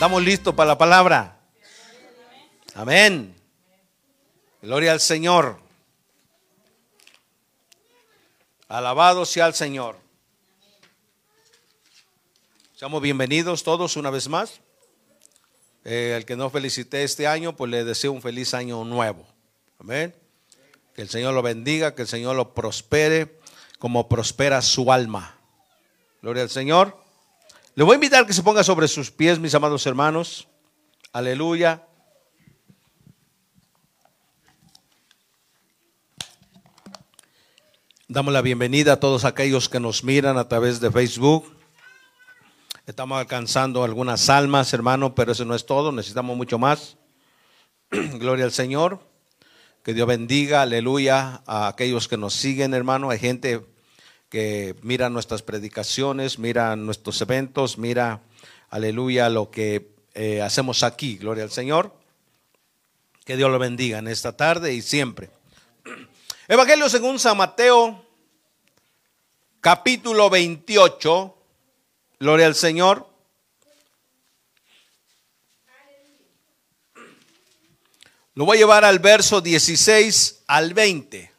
¿Estamos listos para la palabra? Amén. Gloria al Señor. Alabado sea el Señor. Seamos bienvenidos todos una vez más. Eh, el que no felicité este año, pues le deseo un feliz año nuevo. Amén. Que el Señor lo bendiga, que el Señor lo prospere como prospera su alma. Gloria al Señor. Le voy a invitar que se ponga sobre sus pies, mis amados hermanos. Aleluya. Damos la bienvenida a todos aquellos que nos miran a través de Facebook. Estamos alcanzando algunas almas, hermano, pero eso no es todo, necesitamos mucho más. Gloria al Señor. Que Dios bendiga, aleluya, a aquellos que nos siguen, hermano. Hay gente que mira nuestras predicaciones, mira nuestros eventos, mira, aleluya, lo que eh, hacemos aquí. Gloria al Señor. Que Dios lo bendiga en esta tarde y siempre. Evangelio según San Mateo, capítulo 28. Gloria al Señor. Lo voy a llevar al verso 16 al 20.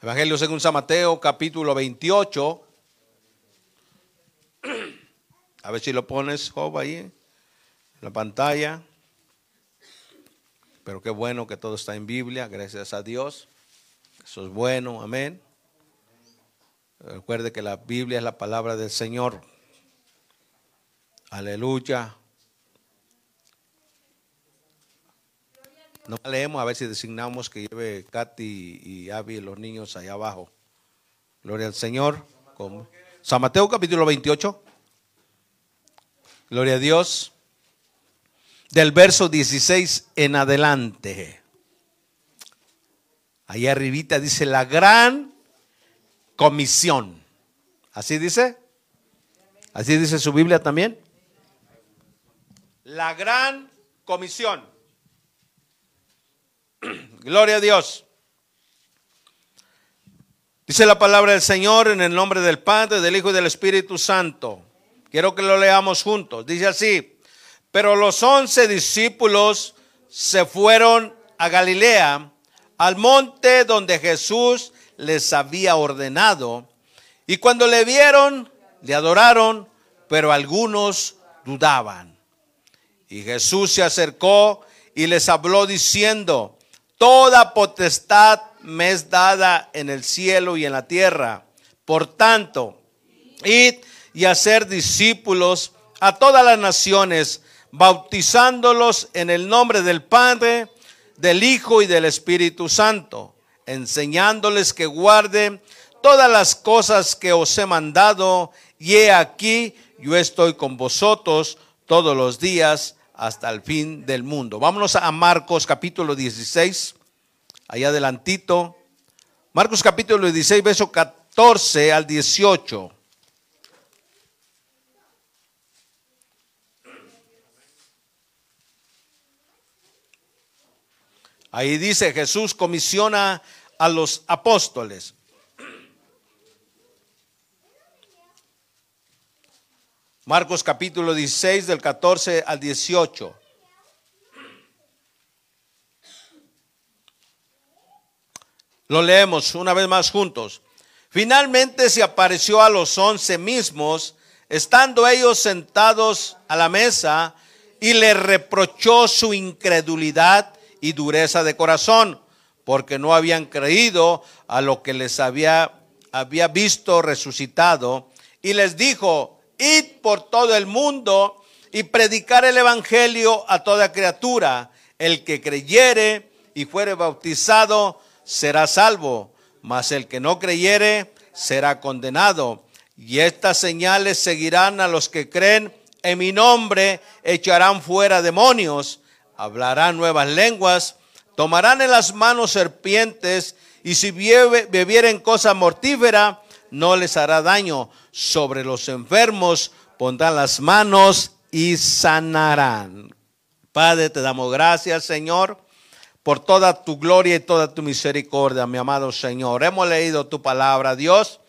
Evangelio según San Mateo, capítulo 28. A ver si lo pones, Job, ahí en la pantalla. Pero qué bueno que todo está en Biblia, gracias a Dios. Eso es bueno, amén. Recuerde que la Biblia es la palabra del Señor. Aleluya. No leemos a ver si designamos que lleve Katy y Abby los niños allá abajo. Gloria al Señor. San Mateo capítulo 28. Gloria a Dios. Del verso 16 en adelante. Ahí arribita dice la gran comisión. ¿Así dice? ¿Así dice su Biblia también? La gran comisión. Gloria a Dios. Dice la palabra del Señor en el nombre del Padre, del Hijo y del Espíritu Santo. Quiero que lo leamos juntos. Dice así, pero los once discípulos se fueron a Galilea, al monte donde Jesús les había ordenado. Y cuando le vieron, le adoraron, pero algunos dudaban. Y Jesús se acercó y les habló diciendo, Toda potestad me es dada en el cielo y en la tierra. Por tanto, id y hacer discípulos a todas las naciones, bautizándolos en el nombre del Padre, del Hijo y del Espíritu Santo, enseñándoles que guarden todas las cosas que os he mandado, y he aquí, yo estoy con vosotros todos los días hasta el fin del mundo. Vámonos a Marcos capítulo 16, allá adelantito. Marcos capítulo 16, verso 14 al 18. Ahí dice Jesús comisiona a los apóstoles. Marcos capítulo 16 del 14 al 18. Lo leemos una vez más juntos. Finalmente se apareció a los once mismos, estando ellos sentados a la mesa, y le reprochó su incredulidad y dureza de corazón, porque no habían creído a lo que les había, había visto resucitado, y les dijo, id por todo el mundo y predicar el Evangelio a toda criatura. El que creyere y fuere bautizado será salvo, mas el que no creyere será condenado. Y estas señales seguirán a los que creen en mi nombre, echarán fuera demonios, hablarán nuevas lenguas, tomarán en las manos serpientes, y si bebieren cosa mortífera, no les hará daño. Sobre los enfermos pondrán las manos y sanarán. Padre, te damos gracias, Señor, por toda tu gloria y toda tu misericordia, mi amado Señor. Hemos leído tu palabra, Dios.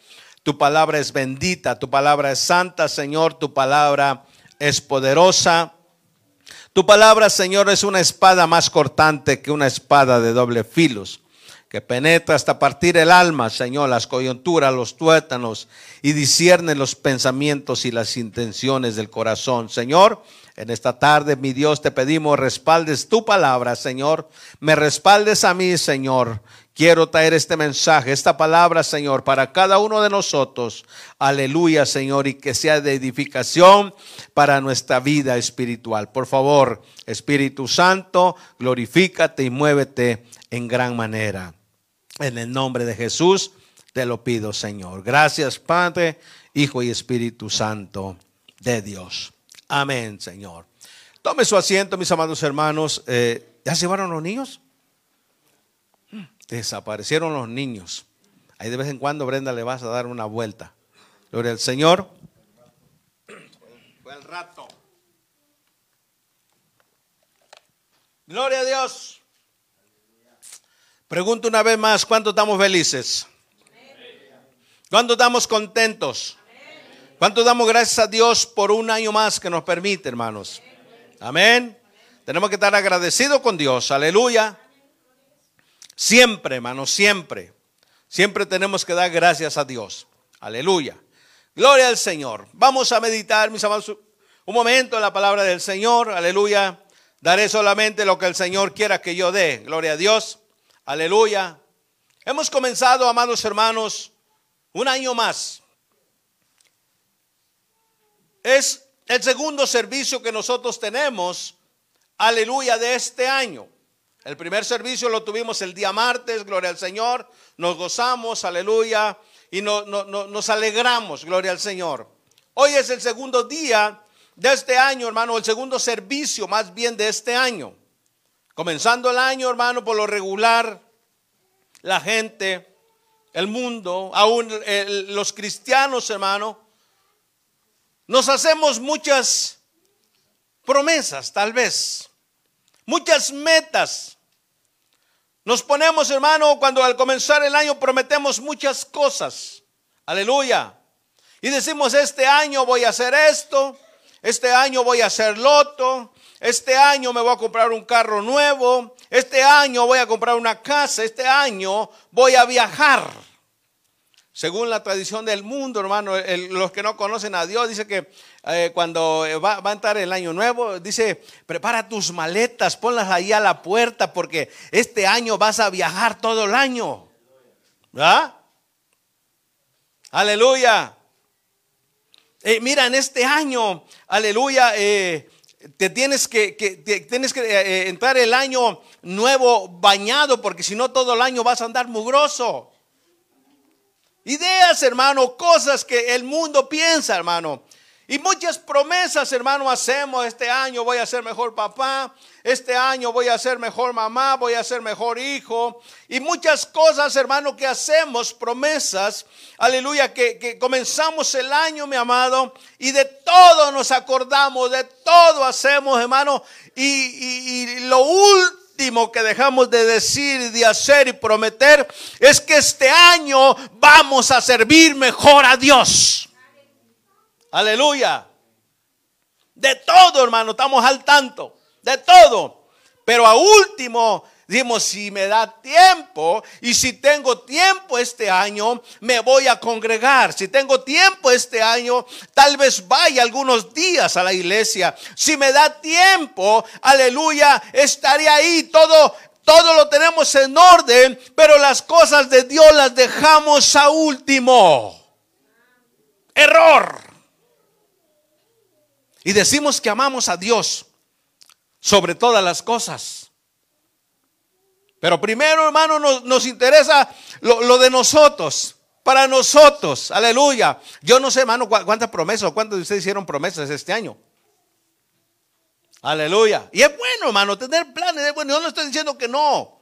Tu palabra es bendita, tu palabra es santa, Señor, tu palabra es poderosa. Tu palabra, Señor, es una espada más cortante que una espada de doble filos, que penetra hasta partir el alma, Señor, las coyunturas, los tuétanos, y discierne los pensamientos y las intenciones del corazón. Señor, en esta tarde, mi Dios, te pedimos respaldes tu palabra, Señor. Me respaldes a mí, Señor. Quiero traer este mensaje, esta palabra, Señor, para cada uno de nosotros. Aleluya, Señor, y que sea de edificación para nuestra vida espiritual. Por favor, Espíritu Santo, glorifícate y muévete en gran manera. En el nombre de Jesús te lo pido, Señor. Gracias, Padre, Hijo y Espíritu Santo de Dios. Amén, Señor. Tome su asiento, mis amados hermanos. Eh, ¿Ya se llevaron los niños? Desaparecieron los niños. Ahí de vez en cuando, Brenda, le vas a dar una vuelta. Gloria al Señor. Fue el rato. Gloria a Dios. Pregunto una vez más, ¿cuánto estamos felices? ¿Cuánto estamos contentos? ¿Cuánto damos gracias a Dios por un año más que nos permite, hermanos? Amén. Tenemos que estar agradecidos con Dios. Aleluya. Siempre, hermanos, siempre. Siempre tenemos que dar gracias a Dios. Aleluya. Gloria al Señor. Vamos a meditar, mis amados, un momento en la palabra del Señor. Aleluya. Daré solamente lo que el Señor quiera que yo dé. Gloria a Dios. Aleluya. Hemos comenzado, amados hermanos, un año más. Es el segundo servicio que nosotros tenemos, aleluya, de este año. El primer servicio lo tuvimos el día martes, gloria al Señor. Nos gozamos, aleluya, y nos alegramos, gloria al Señor. Hoy es el segundo día de este año, hermano, el segundo servicio más bien de este año. Comenzando el año, hermano, por lo regular, la gente, el mundo, aún los cristianos, hermano, nos hacemos muchas promesas, tal vez muchas metas. Nos ponemos, hermano, cuando al comenzar el año prometemos muchas cosas. Aleluya. Y decimos, este año voy a hacer esto, este año voy a hacer loto, este año me voy a comprar un carro nuevo, este año voy a comprar una casa, este año voy a viajar. Según la tradición del mundo, hermano, los que no conocen a Dios, dice que eh, cuando va, a entrar el año nuevo, dice, prepara tus maletas, ponlas ahí a la puerta, porque este año vas a viajar todo el año. ¿Verdad? Aleluya. Eh, mira, en este año, aleluya, eh, te tienes que, tienes que entrar el año nuevo bañado, porque si no todo el año vas a andar mugroso. Ideas, hermano, cosas que el mundo piensa, hermano. Y muchas promesas, hermano, hacemos. Este año voy a ser mejor papá. Este año voy a ser mejor mamá. Voy a ser mejor hijo. Y muchas cosas, hermano, que hacemos. Promesas. Aleluya. Que, comenzamos el año, mi amado. Y de todo nos acordamos. De todo hacemos, hermano. Y, y lo último que dejamos de decir, de hacer y prometer es que este año vamos a servir mejor a Dios. Aleluya. De todo, hermano, estamos al tanto. De todo. Pero a último Dimos, si me da tiempo y si tengo tiempo este año, me voy a congregar. Si tengo tiempo este año, tal vez vaya algunos días a la iglesia. Si me da tiempo, aleluya, estaré ahí. Todo, todo lo tenemos en orden, pero las cosas de Dios las dejamos a último. Error. Y decimos que amamos a Dios sobre todas las cosas. Pero primero, hermano, nos, interesa lo, de nosotros. Para nosotros, aleluya. Yo no sé, hermano, cuántas promesas o cuántos de ustedes hicieron promesas este año. Aleluya. Y es bueno, hermano, tener planes. Es bueno. Yo no estoy diciendo que no.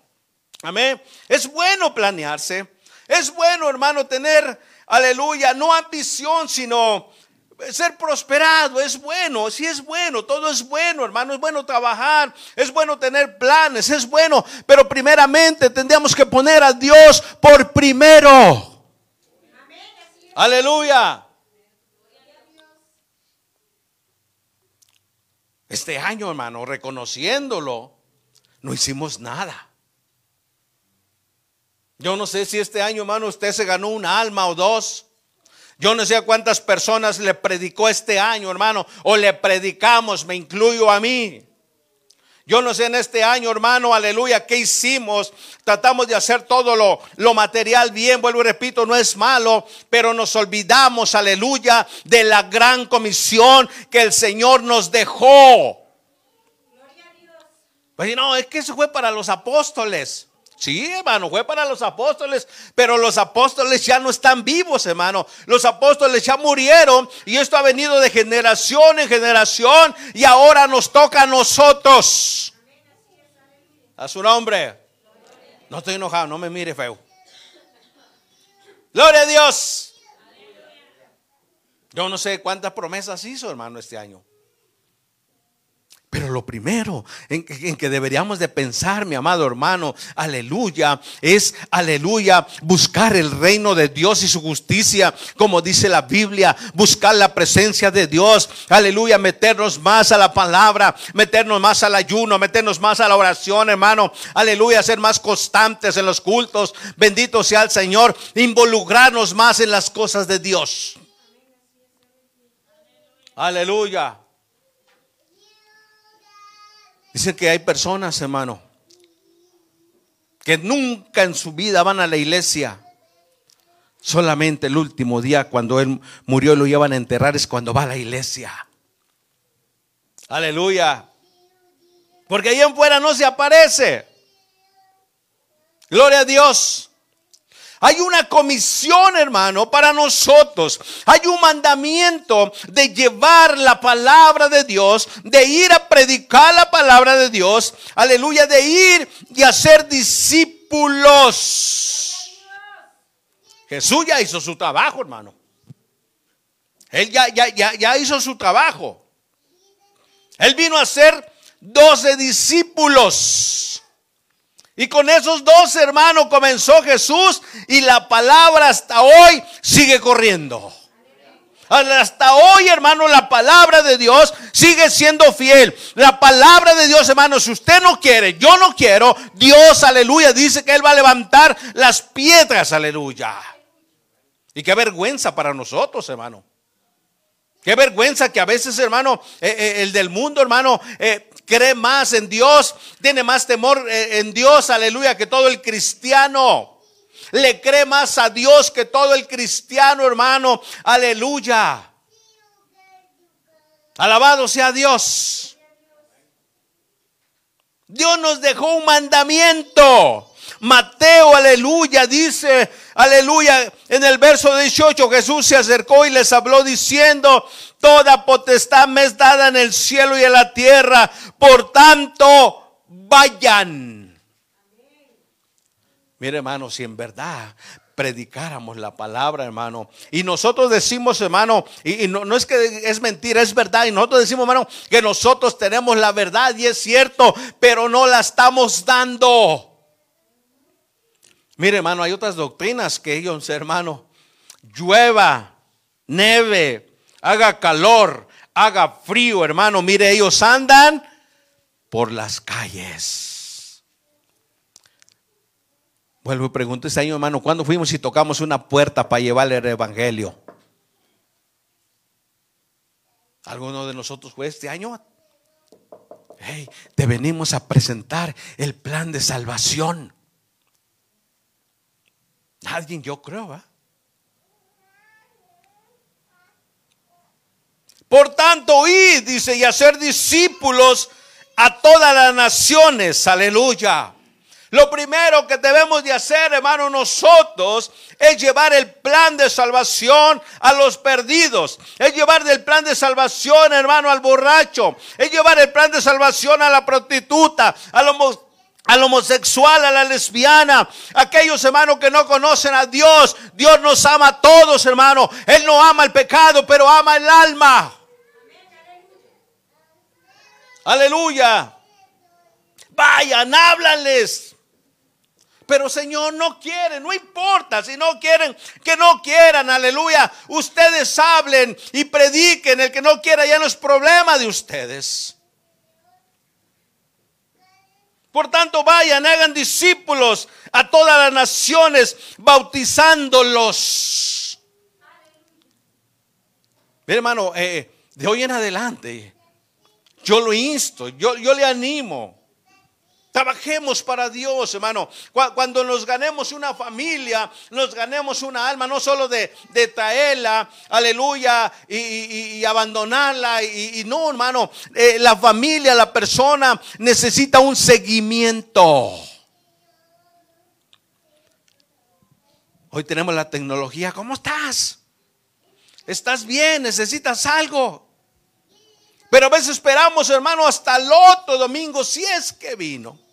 Amén. Es bueno planearse. Es bueno, hermano, tener, aleluya, no ambición, sino ser prosperado es bueno, sí es bueno, todo es bueno, hermano, es bueno trabajar, es bueno tener planes, es bueno, pero primeramente tendríamos que poner a Dios por primero. Aleluya. Este año, hermano, reconociéndolo, no hicimos nada. Yo no sé si este año, hermano, usted se ganó un alma o dos. Yo no sé a cuántas personas le predicó este año, hermano, o le predicamos, me incluyo a mí. Yo no sé en este año, hermano, aleluya, ¿qué hicimos? Tratamos de hacer todo lo, lo, material bien, vuelvo y repito, no es malo, pero nos olvidamos, aleluya, de la gran comisión que el Señor nos dejó. Pues no, es que eso fue para los apóstoles. Sí, hermano, fue para los apóstoles, pero los apóstoles ya no están vivos, hermano. Los apóstoles ya murieron y esto ha venido de generación en generación y ahora nos toca a nosotros. A su nombre. No estoy enojado, no me mire feo. Gloria a Dios. Yo no sé cuántas promesas hizo, hermano, este año. Pero lo primero en, que deberíamos de pensar, mi amado hermano, aleluya, es, aleluya, buscar el reino de Dios y su justicia, como dice la Biblia, buscar la presencia de Dios, aleluya, meternos más a la palabra, meternos más al ayuno, meternos más a la oración, hermano, aleluya, ser más constantes en los cultos, bendito sea el Señor, involucrarnos más en las cosas de Dios. Aleluya. Dice que hay personas, hermano, que nunca en su vida van a la iglesia. Solamente el último día cuando él murió y lo llevan a enterrar es cuando va a la iglesia. Aleluya. Porque ahí en fuera no se aparece. Gloria a Dios. Hay una comisión, hermano, para nosotros. Hay un mandamiento de llevar la palabra de Dios, de ir a predicar la palabra de Dios. Aleluya, de ir y hacer discípulos. Jesús ya hizo su trabajo, hermano. Él ya, ya, ya, ya hizo su trabajo. Él vino a ser doce discípulos. Y con esos dos hermanos comenzó Jesús y la palabra hasta hoy sigue corriendo. Hasta hoy, hermano, la palabra de Dios sigue siendo fiel. La palabra de Dios, hermano, si usted no quiere, yo no quiero, Dios, aleluya, dice que Él va a levantar las piedras, aleluya. Y qué vergüenza para nosotros, hermano. Qué vergüenza que a veces, hermano, eh, eh, el del mundo, hermano, eh, cree más en Dios, tiene más temor eh, en Dios, aleluya, que todo el cristiano. Le cree más a Dios que todo el cristiano, hermano, aleluya. Alabado sea Dios. Dios nos dejó un mandamiento. Mateo, aleluya, dice, aleluya, en el verso 18 Jesús se acercó y les habló diciendo, toda potestad me es dada en el cielo y en la tierra, por tanto, vayan. Mire hermano, si en verdad predicáramos la palabra, hermano. Y nosotros decimos, hermano, y, no, no, es que es mentira, es verdad. Y nosotros decimos, hermano, que nosotros tenemos la verdad y es cierto, pero no la estamos dando. Mire, hermano, hay otras doctrinas que ellos, hermano, llueva, neve, haga calor, haga frío, hermano. Mire, ellos andan por las calles. Vuelvo y pregunto este año, hermano, ¿cuándo fuimos y tocamos una puerta para llevarle el evangelio? ¿Alguno de nosotros fue este año? Hey, te venimos a presentar el plan de salvación. Alguien yo creo, ¿va? Por tanto, id, dice, y hacer discípulos a todas las naciones. Aleluya. Lo primero que debemos de hacer, hermano, nosotros es llevar el plan de salvación a los perdidos. Es llevar el plan de salvación, hermano, al borracho. Es llevar el plan de salvación a la prostituta, a los al homosexual, a la lesbiana, aquellos hermanos que no conocen a Dios. Dios nos ama a todos, hermano. Él no ama el pecado, pero ama el alma. Aleluya. Vayan, háblanles. Pero Señor, no quieren, no importa si no quieren, que no quieran, aleluya. Ustedes hablen y prediquen, el que no quiera ya no es problema de ustedes. Por tanto, vayan, hagan discípulos a todas las naciones, bautizándolos. Hermano, eh, de hoy en adelante, yo lo insto, yo, yo le animo Trabajemos para Dios, hermano. Cuando nos ganemos una familia, nos ganemos una alma, no solo de, traerla, aleluya, y, abandonarla. Y, no, hermano, eh, la familia, la persona necesita un seguimiento. Hoy tenemos la tecnología. ¿Cómo estás? ¿Estás bien? ¿Necesitas algo? Pero a veces esperamos, hermano, hasta el otro domingo, si es que vino.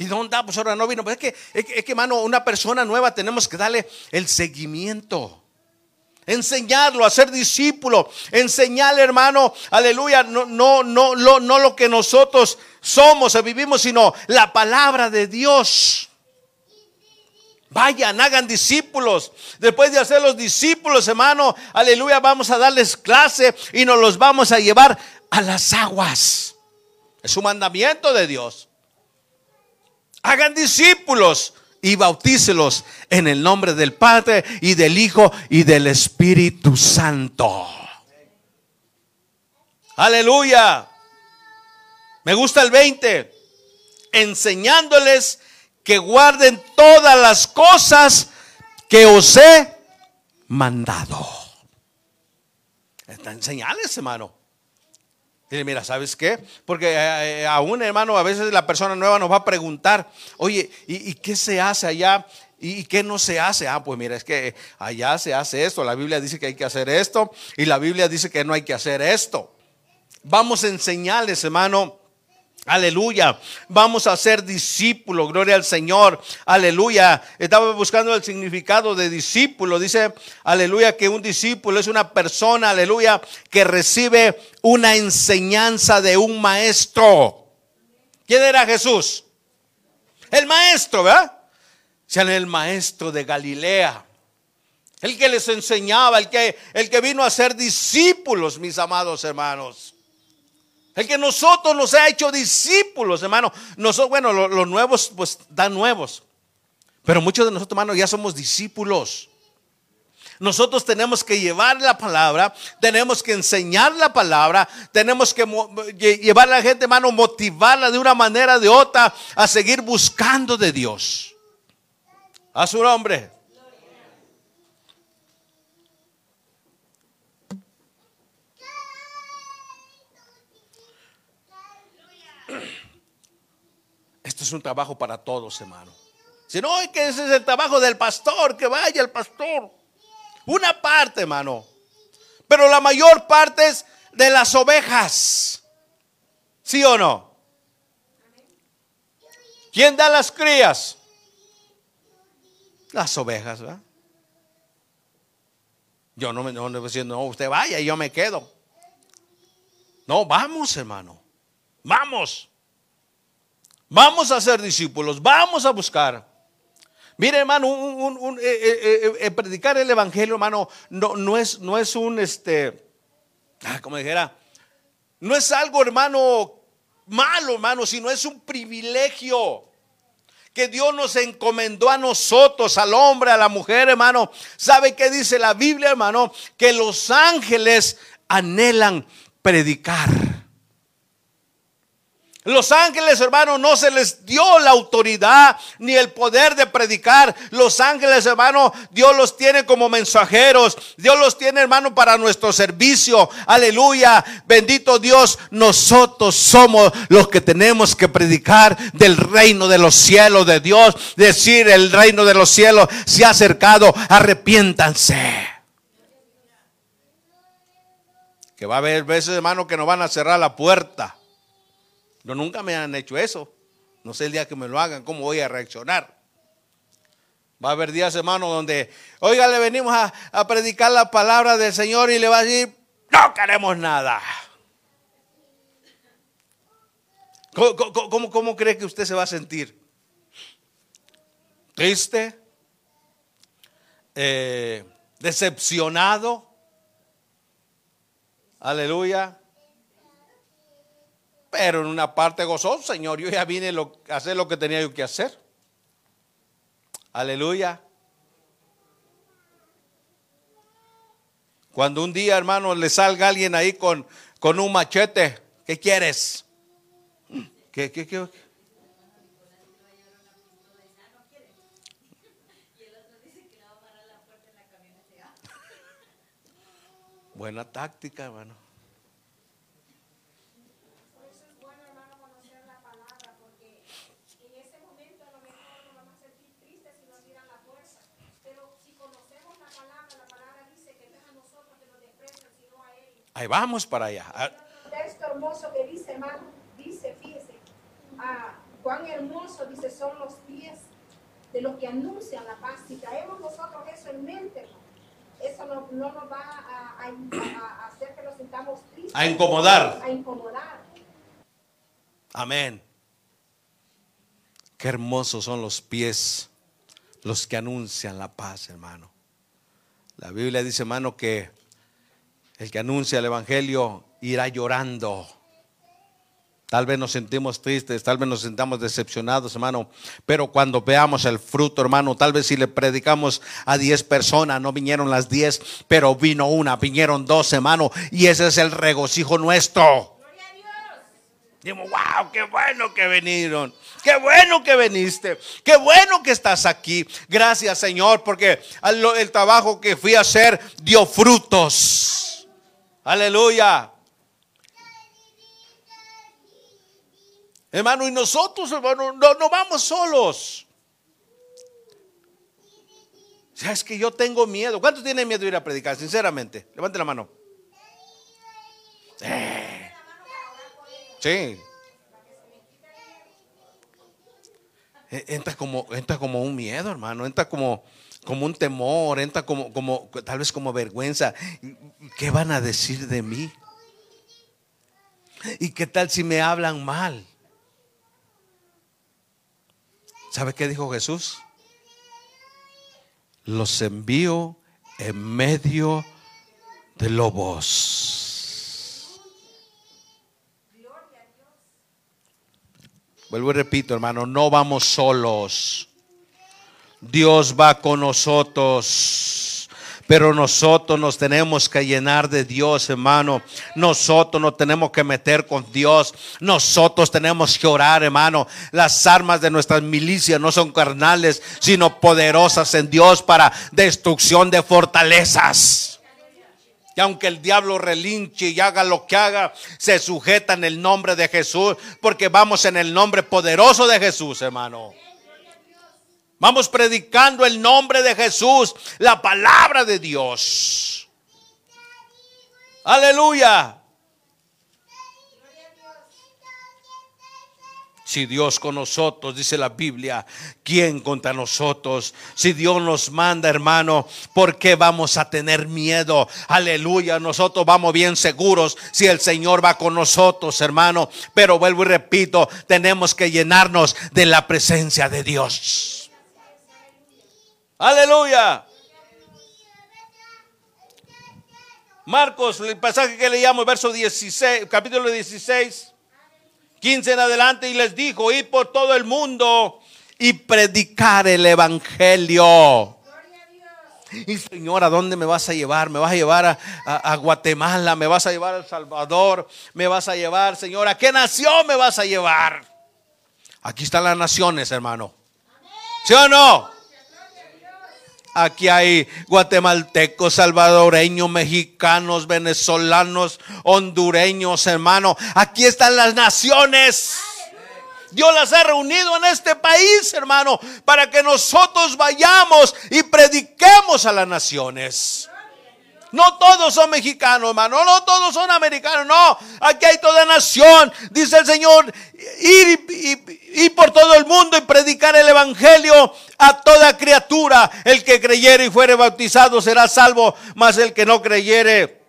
¿Y dónde está? Pues ahora no vino. Pues es que, es que, es una persona nueva tenemos que darle el seguimiento. Enseñarlo a ser discípulo. Enseñarle, hermano, aleluya, no, no, no, no, no lo que nosotros somos o vivimos, sino la palabra de Dios. Vayan, hagan discípulos. Después de hacer los discípulos, hermano, aleluya, vamos a darles clase y nos los vamos a llevar a las aguas. Es un mandamiento de Dios. Hagan discípulos y bautícelos en el nombre del Padre y del Hijo y del Espíritu Santo. Aleluya. Me gusta el 20. Enseñándoles que guarden todas las cosas que os he mandado. Está enseñarles, hermano mira, ¿sabes qué? Porque eh, eh, a un hermano, a veces la persona nueva nos va a preguntar, oye, ¿y, qué se hace allá? ¿Y qué no se hace? Ah, pues mira, es que allá se hace esto. La Biblia dice que hay que hacer esto y la Biblia dice que no hay que hacer esto. Vamos a enseñarles, hermano, Aleluya. Vamos a ser discípulos. Gloria al Señor. Aleluya. Estaba buscando el significado de discípulo. Dice, aleluya, que un discípulo es una persona, aleluya, que recibe una enseñanza de un maestro. ¿Quién era Jesús? El maestro, ¿verdad? Sean el maestro de Galilea. El que les enseñaba, el que, el que vino a ser discípulos, mis amados hermanos. El que nosotros nos ha hecho discípulos, hermano. Nosotros, bueno, los, nuevos, pues dan nuevos. Pero muchos de nosotros, hermano, ya somos discípulos. Nosotros tenemos que llevar la palabra, tenemos que enseñar la palabra, tenemos que llevar a la gente, hermano, motivarla de una manera o de otra a seguir buscando de Dios. A su nombre. Esto es un trabajo para todos, hermano. Si no, que ese es el trabajo del pastor, que vaya el pastor. Una parte, hermano. Pero la mayor parte es de las ovejas. ¿Sí o no? ¿Quién da las crías? Las ovejas, ¿verdad? Yo no me no, no, no, usted vaya y yo me quedo. No, vamos, hermano. Vamos. Vamos a ser discípulos, vamos a buscar. Mire, hermano, un, eh, eh, eh, predicar el evangelio, hermano, no, no, es, no es un, este, ah, como dijera, no es algo, hermano, malo, hermano, sino es un privilegio que Dios nos encomendó a nosotros, al hombre, a la mujer, hermano. ¿Sabe qué dice la Biblia, hermano? Que los ángeles anhelan predicar. Los ángeles, hermano, no se les dio la autoridad ni el poder de predicar. Los ángeles, hermano, Dios los tiene como mensajeros. Dios los tiene, hermano, para nuestro servicio. Aleluya. Bendito Dios. Nosotros somos los que tenemos que predicar del reino de los cielos de Dios. Decir el reino de los cielos se ha acercado. Arrepiéntanse. Que va a haber veces, hermano, que nos van a cerrar la puerta. No, nunca me han hecho eso. No sé el día que me lo hagan, cómo voy a reaccionar. Va a haber días, hermano, donde, oiga, le venimos a, predicar la palabra del Señor y le va a decir, no queremos nada. ¿Cómo, cree que usted se va a sentir? ¿Triste? Eh, ¿Decepcionado? Aleluya. Pero en una parte gozoso, Señor, yo ya vine a hacer lo que tenía yo que hacer. Aleluya. Cuando un día, hermano, le salga alguien ahí con, con un machete, ¿qué quieres? ¿Qué, qué, qué? Buena táctica, hermano. Por eso es bueno, hermano, conocer la palabra, porque en ese momento a lo mejor nos vamos a sentir tristes si nos tiran la fuerza. Pero si conocemos la palabra, la palabra dice que no es a nosotros que nos desprecian, sino a Él. Ahí vamos para allá. Ah, texto hermoso que dice, hermano, dice, fíjese, ah, cuán hermoso, dice, son los pies de los que anuncian la paz. Si traemos nosotros eso en mente, hermano, eso no, no nos va a- a hacer que nos sintamos tristes. A incomodar. A incomodar. Amén. Qué hermosos son los pies, los que anuncian la paz, hermano. La Biblia dice, hermano, que el que anuncia el Evangelio irá llorando. Tal vez nos sentimos tristes, tal vez nos sentamos decepcionados, hermano. Pero cuando veamos el fruto, hermano, tal vez si le predicamos a 10 personas, no vinieron las 10, pero vino una, vinieron dos, hermano. Y ese es el regocijo nuestro. Digo, wow, qué bueno que vinieron. Qué bueno que viniste. Qué bueno que estás aquí. Gracias, Señor, porque el trabajo que fui a hacer dio frutos. Aleluya. Hermano, y nosotros, hermano, no, no vamos solos. ¿Sabes que yo tengo miedo? ¿Cuántos tienen miedo de ir a predicar? Sinceramente, levante la mano. Eh. Sí. Eh, Entra como, entra como un miedo, hermano. Entra como, como un temor. Entra como, como, tal vez como vergüenza. ¿Qué van a decir de mí? ¿Y qué tal si me hablan mal? ¿Sabe qué dijo Jesús? Los envío en medio de lobos. Vuelvo y repito, hermano, no vamos solos. Dios va con nosotros. Pero nosotros nos tenemos que llenar de Dios, hermano. Nosotros nos tenemos que meter con Dios. Nosotros tenemos que orar, hermano. Las armas de nuestras milicias no son carnales, sino poderosas en Dios para destrucción de fortalezas. Y aunque el diablo relinche y haga lo que haga, se sujeta en el nombre de Jesús, porque vamos en el nombre poderoso de Jesús, hermano. Vamos predicando el nombre de Jesús, la palabra de Dios. Aleluya. Si Dios con nosotros, dice la Biblia, ¿quién contra nosotros? Si Dios nos manda, hermano, ¿por qué vamos a tener miedo? Aleluya, nosotros vamos bien seguros si el Señor va con nosotros, hermano. Pero vuelvo y repito, tenemos que llenarnos de la presencia de Dios. Aleluya. Marcos, el pasaje que leíamos, verso 16, capítulo 16. 15 en adelante y les dijo, ir por todo el mundo y predicar el evangelio. Y Señor, ¿a dónde me vas a llevar? ¿Me vas a llevar a, a- Guatemala? ¿Me vas a llevar a El Salvador? ¿Me vas a llevar, Señor? ¿A qué nación me vas a llevar? Aquí están las naciones, hermano. ¿Sí o no? Aquí hay guatemaltecos, salvadoreños, mexicanos, venezolanos, hondureños, hermano. Aquí están las naciones. Dios las ha reunido en este país, hermano, para que nosotros vayamos y prediquemos a las naciones. No todos son mexicanos, hermano. No todos son americanos. No, aquí hay toda nación. Dice el Señor, ir, por todo el mundo y predicar el evangelio a toda criatura. El que creyere y fuere bautizado será salvo, mas el que no creyere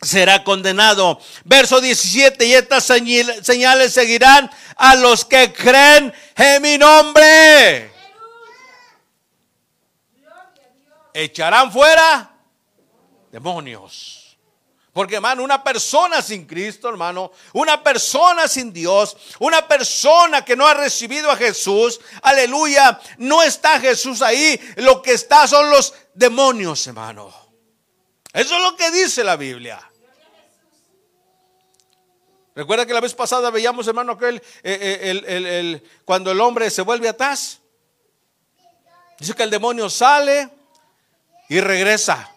será condenado. Verso 17, y estas señal- señales seguirán a los que creen en mi nombre. Echarán fuera demonios. Porque hermano, una persona sin Cristo, hermano, una persona sin Dios, una persona que no ha recibido a Jesús, aleluya, no está Jesús ahí, lo que está son los demonios, hermano. Eso es lo que dice la Biblia. Recuerda que la vez pasada veíamos, hermano, aquel, eh, eh, cuando el hombre se vuelve atrás. Dice que el demonio sale y regresa.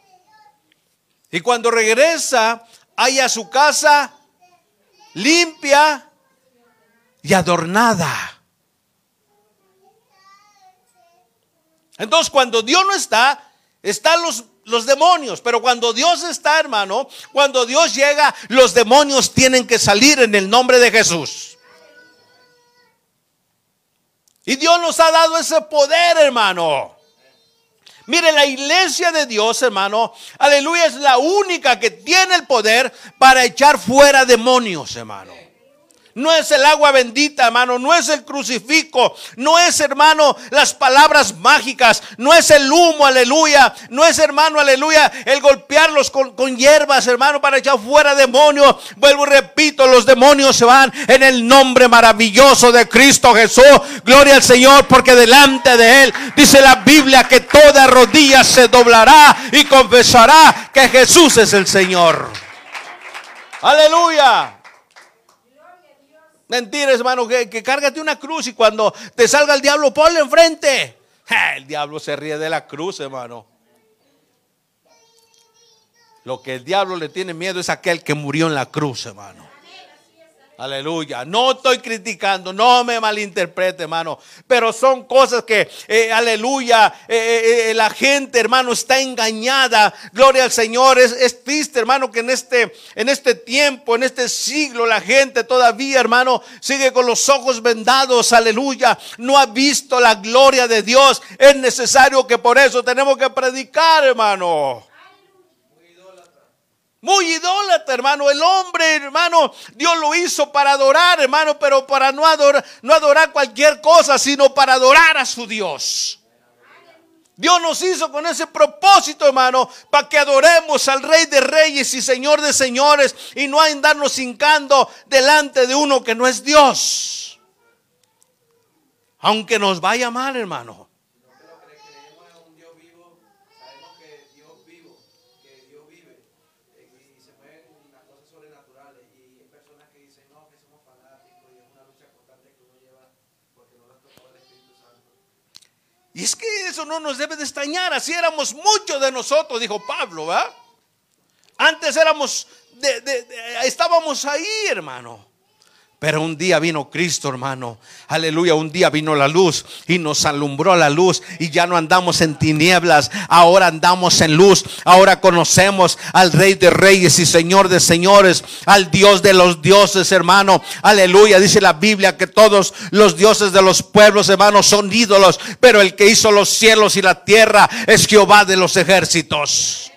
Y cuando regresa, a su casa limpia y adornada. Entonces, cuando Dios no está, están los, los demonios. Pero cuando Dios está, hermano, cuando Dios llega, los demonios tienen que salir en el nombre de Jesús. Y Dios nos ha dado ese poder, hermano. Mire, la iglesia de Dios, hermano, aleluya, es la única que tiene el poder para echar fuera demonios, hermano. No es el agua bendita, hermano. No es el crucifijo. No es, hermano, las palabras mágicas. No es el humo, aleluya. No es, hermano, aleluya, el golpearlos con, hierbas, hermano, para echar fuera demonios. Vuelvo y repito, los demonios se van en el nombre maravilloso de Cristo Jesús. Gloria al Señor, porque delante de Él dice la Biblia que toda rodilla se doblará y confesará que Jesús es el Señor. Aleluya. Mentiras, hermano, que, que cárgate una cruz y cuando te salga el diablo, ponle enfrente. El diablo se ríe de la cruz, hermano. Lo que el diablo le tiene miedo es aquel que murió en la cruz, hermano. Aleluya. No estoy criticando, no me malinterprete, hermano. Pero son cosas que, eh, aleluya, eh, eh, la gente, hermano, está engañada. Gloria al Señor. Es, es, triste, hermano, que en este, en este tiempo, en este siglo, la gente todavía, hermano, sigue con los ojos vendados. Aleluya. No ha visto la gloria de Dios. Es necesario que por eso tenemos que predicar, hermano. Muy idólatra, hermano. El hombre, hermano, Dios lo hizo para adorar, hermano, pero para no adorar, no adorar cualquier cosa, sino para adorar a su Dios. Dios nos hizo con ese propósito, hermano, para que adoremos al Rey de Reyes y Señor de Señores y no andarnos hincando delante de uno que no es Dios. Aunque nos vaya mal, hermano. Es que eso no nos debe de extrañar. Así éramos muchos de nosotros, dijo Pablo, ¿va? Antes éramos, estábamos ahí, hermano. Pero un día vino Cristo, hermano. Aleluya. Un día vino la luz y nos alumbró la luz. Y ya no andamos en tinieblas. Ahora andamos en luz. Ahora conocemos al Rey de Reyes y Señor de Señores. Al Dios de los dioses, hermano. Aleluya. Dice la Biblia que todos los dioses de los pueblos, hermanos, son ídolos. Pero el que hizo los cielos y la tierra es Jehová de los ejércitos.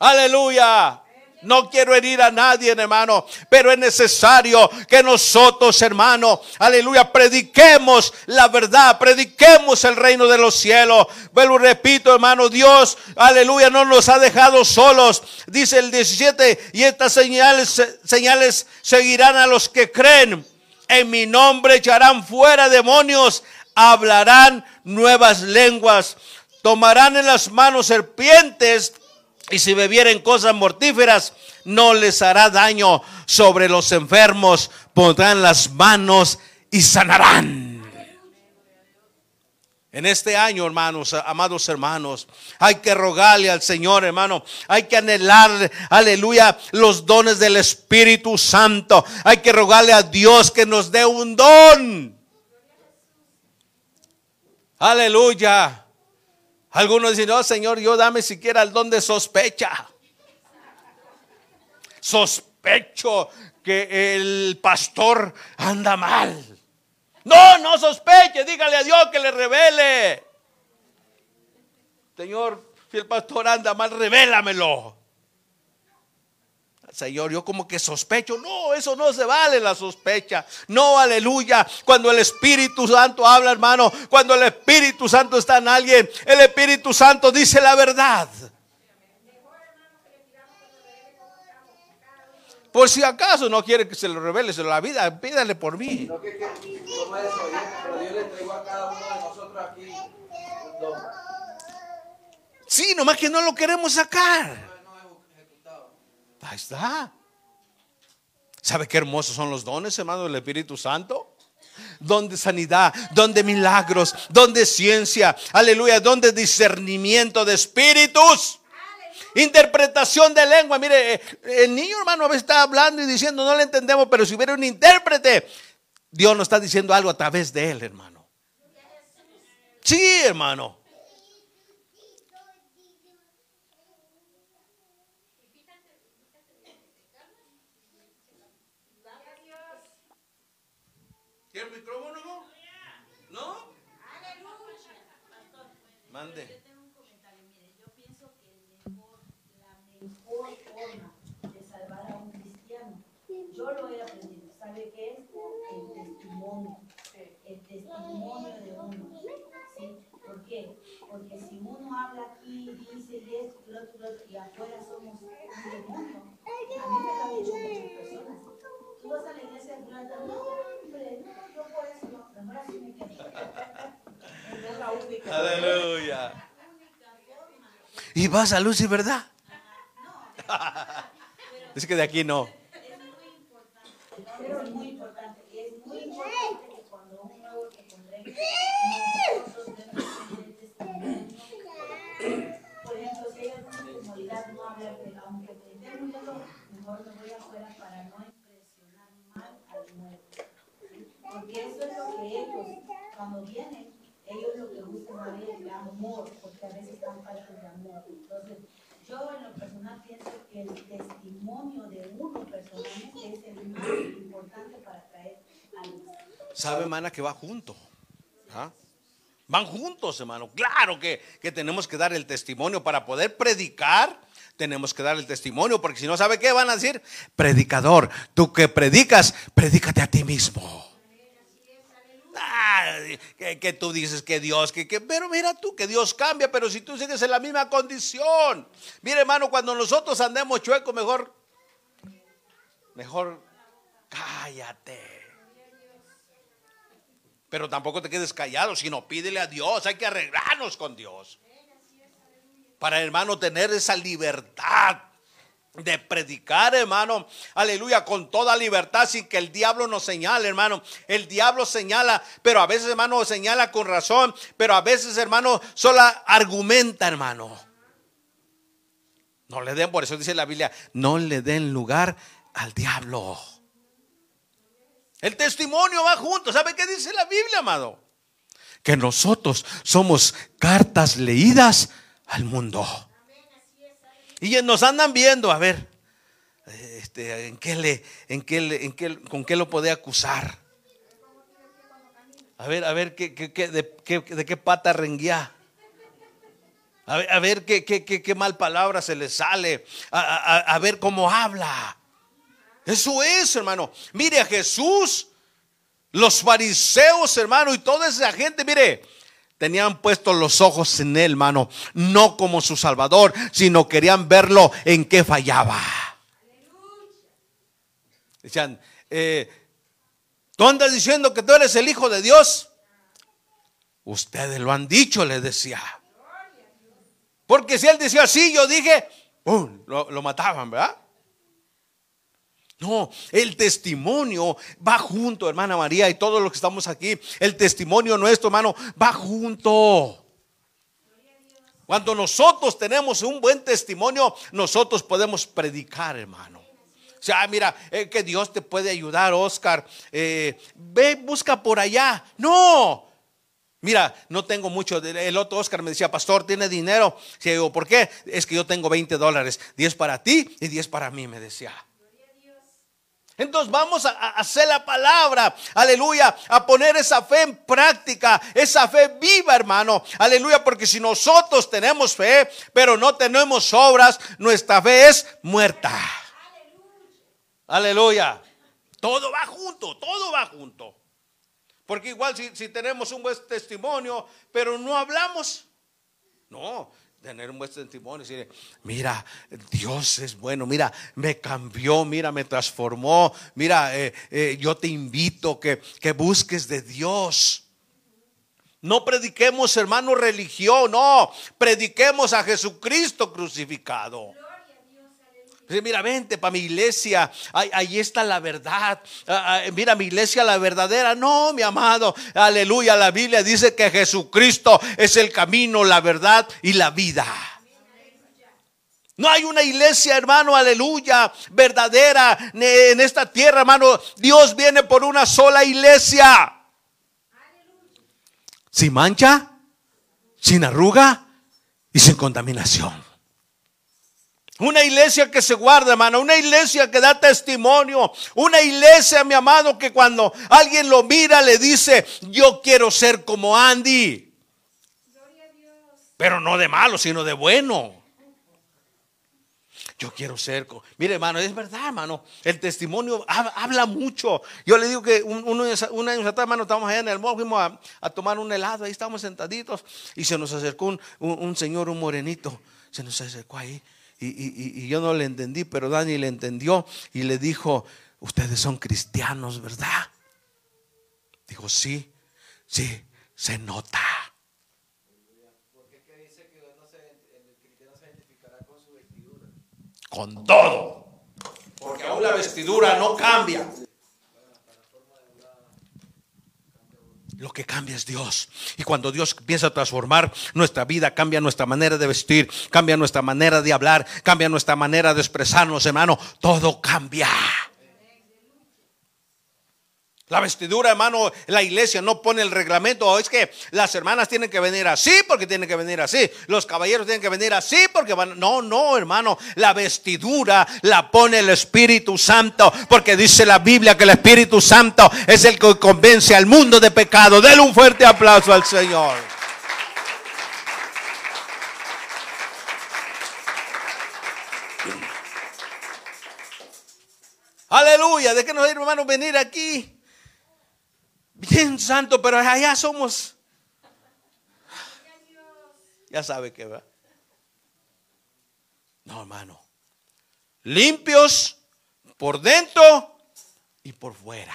Aleluya. No quiero herir a nadie, hermano, pero es necesario que nosotros, hermano, aleluya, prediquemos la verdad, prediquemos el reino de los cielos. Vuelvo repito, hermano, Dios, aleluya, no nos ha dejado solos. Dice el 17, y estas señales, señales seguirán a los que creen. En mi nombre echarán fuera demonios, hablarán nuevas lenguas, tomarán en las manos serpientes y si bebieren cosas mortíferas, no les hará daño. Sobre los enfermos pondrán las manos y sanarán. En este año, hermanos, amados hermanos, hay que rogarle al Señor, hermano. Hay que anhelar, aleluya, los dones del Espíritu Santo. Hay que rogarle a Dios que nos dé un don. Aleluya. Algunos dicen, no, Señor, yo dame siquiera el don de sospecha. Sospecho que el pastor anda mal. No, no sospeche, dígale a Dios que le revele. Señor, si el pastor anda mal, revélamelo. Señor, yo como que sospecho. No, eso no se vale la sospecha. No, aleluya. Cuando el Espíritu Santo habla, hermano, cuando el Espíritu Santo está en alguien, el Espíritu Santo dice la verdad. Por si acaso no quiere que se lo revele se la vida, pídale por mí. No que, que forma desobediente, pero Dios le entregó a cada uno de nosotros aquí. Lo, Sí, nomás que no lo queremos sacar. Ahí está. ¿Sabe qué hermosos son los dones, hermano, del Espíritu Santo? Don de sanidad, don de milagros, don de ciencia, aleluya, don de discernimiento de espíritus. Interpretación de lengua. Mire, eh, el niño hermano a veces está hablando y diciendo, no le entendemos, pero si hubiera un intérprete, Dios nos está diciendo algo a través de él, hermano. Sí, hermano. ¿Quiere el micrófono? No. ¿No? Yo tengo un comentario, mire, yo pienso que la mejor forma de salvar a un cristiano, yo lo he aprendido, ¿sabe qué es? El testimonio, el testimonio de uno, ¿sí? ¿Por qué? Porque si uno habla aquí, dice y esto, y lo y afuera somos un demonio, a mí me lo han dicho muchas personas. Tú vas a la iglesia de no, hombre, no, yo por eso no, mejor así me quedo. Es la única. Aleluya. Y vas a luz y verdad. Dice que de aquí no. Pero es muy importante, es muy importante que cuando un nuevo se congregue, nosotros. Por ejemplo, si hay alguna comodidad, no hablar de, aunque esté muy lejos, mejor me voy afuera para no impresionar mal al nuevo. Porque eso es lo que ellos, cuando vienen, ellos lo que buscan es el amor, porque a veces están faltos de amor. Entonces, yo en lo personal pienso que el testimonio de uno personalmente es el más importante para traer almas. Sabe, hermana, que va junto. ¿Ah? Van juntos, hermano. Claro que, que tenemos que dar el testimonio para poder predicar. Tenemos que dar el testimonio, porque si no, ¿sabe qué van a decir? Predicador, tú que predicas, predícate a ti mismo. Ah, que, que tú dices que Dios, que, que, pero mira tú, que Dios cambia, pero si tú sigues en la misma condición. Mira, hermano, cuando nosotros andemos chuecos, mejor, mejor cállate. Pero tampoco te quedes callado, sino pídele a Dios. Hay que arreglarnos con Dios. Para, hermano, tener esa libertad de predicar, hermano. Aleluya, con toda libertad, sin que el diablo nos señale, hermano. El diablo señala, pero a veces, hermano, señala con razón. Pero a veces, hermano, solo argumenta, hermano. No le den, por eso dice la Biblia, no le den lugar al diablo. El testimonio va junto. ¿Sabe qué dice la Biblia, amado? Que nosotros somos cartas leídas al mundo. Y nos andan viendo, a ver, este, ¿en qué le, en qué en qué- con qué lo puede acusar? A ver, a ver, ¿qué, qué- de, qué, pata renguía? A ver, a ver qué, mal palabra se le sale. A ver cómo habla. Eso es, hermano. Mire a Jesús, los fariseos, hermano, y toda esa gente, mire, tenían puestos los ojos en él, hermano, no como su Salvador, sino querían verlo en qué fallaba. Decían, eh, tú andas diciendo que tú eres el Hijo de Dios. Ustedes lo han dicho, le decía. Porque si él decía así, yo dije, ¡pum! Lo, lo mataban, ¿verdad? No, el testimonio va junto, hermana María, y todos los que estamos aquí. El testimonio nuestro, hermano, va junto. Cuando nosotros tenemos un buen testimonio, nosotros podemos predicar, hermano. O sea, mira, eh, que Dios te puede ayudar, Oscar. Eh, ve, busca por allá. No. Mira, no tengo mucho. El otro Oscar me decía, pastor, ¿tiene dinero? Sí, digo, ¿por qué? Es que yo tengo 20 dólares. 10 para ti y 10 para mí, me decía. Entonces vamos a, hacer la palabra, aleluya, a poner esa fe en práctica, esa fe viva, hermano, aleluya, porque si nosotros tenemos fe, pero no tenemos obras, nuestra fe es muerta. Aleluya. Todo va junto, todo va junto. Porque igual si, si tenemos un buen testimonio, pero no hablamos, no, Tener un buen testimonio, decir, mira, Dios es bueno, mira, me cambió, mira, me transformó, mira, eh, eh, yo te invito que, que busques de Dios. No prediquemos, hermano, religión, no, prediquemos a Jesucristo crucificado. Mira, vente para mi iglesia. Ahí, ahí está la verdad. Ah, ah, Mira, mi iglesia, la verdadera. No, mi amado. Aleluya. La Biblia dice que Jesucristo es el camino, la verdad y la vida. No hay una iglesia, hermano, aleluya, verdadera en esta tierra, hermano. Dios viene por una sola iglesia. Sin mancha, sin arruga y sin contaminación. Una iglesia que se guarda, hermano. Una iglesia que da testimonio. Una iglesia, mi amado, que cuando alguien lo mira le dice, yo quiero ser como Andy. Pero no de malo, sino de bueno. Yo quiero ser. co- Mire, hermano, es verdad, hermano. El testimonio hab- habla mucho. Yo le digo que un, de- un año atrás, hermano, estábamos allá en el mall, fuimos a, a tomar un helado. Ahí estábamos sentaditos. Y se nos acercó un, un- un señor, un morenito. Se nos acercó ahí. Y, y- y- yo no le entendí, pero Dani le entendió. Y le dijo: Ustedes son cristianos, ¿verdad? Dijo: Sí, sí, se nota. Con todo. Porque aún la vestidura no cambia. Lo que cambia es Dios. Y cuando Dios empieza a transformar nuestra vida, cambia nuestra manera de vestir, cambia nuestra manera de hablar, cambia nuestra manera de expresarnos, hermano. Todo cambia. La vestidura, hermano, la iglesia no pone el reglamento. Es que las hermanas tienen que venir así porque tienen que venir así. Los caballeros tienen que venir así porque van. No, no, hermano. La vestidura la pone el Espíritu Santo. Porque dice la Biblia que el Espíritu Santo es el que convence al mundo de pecado. Denle un fuerte aplauso al Señor. Aleluya. ¿De qué nos sirve, hermano, venir aquí? Bien santo, pero allá somos. Ya sabe que va. No, hermano. Limpios por dentro y por fuera.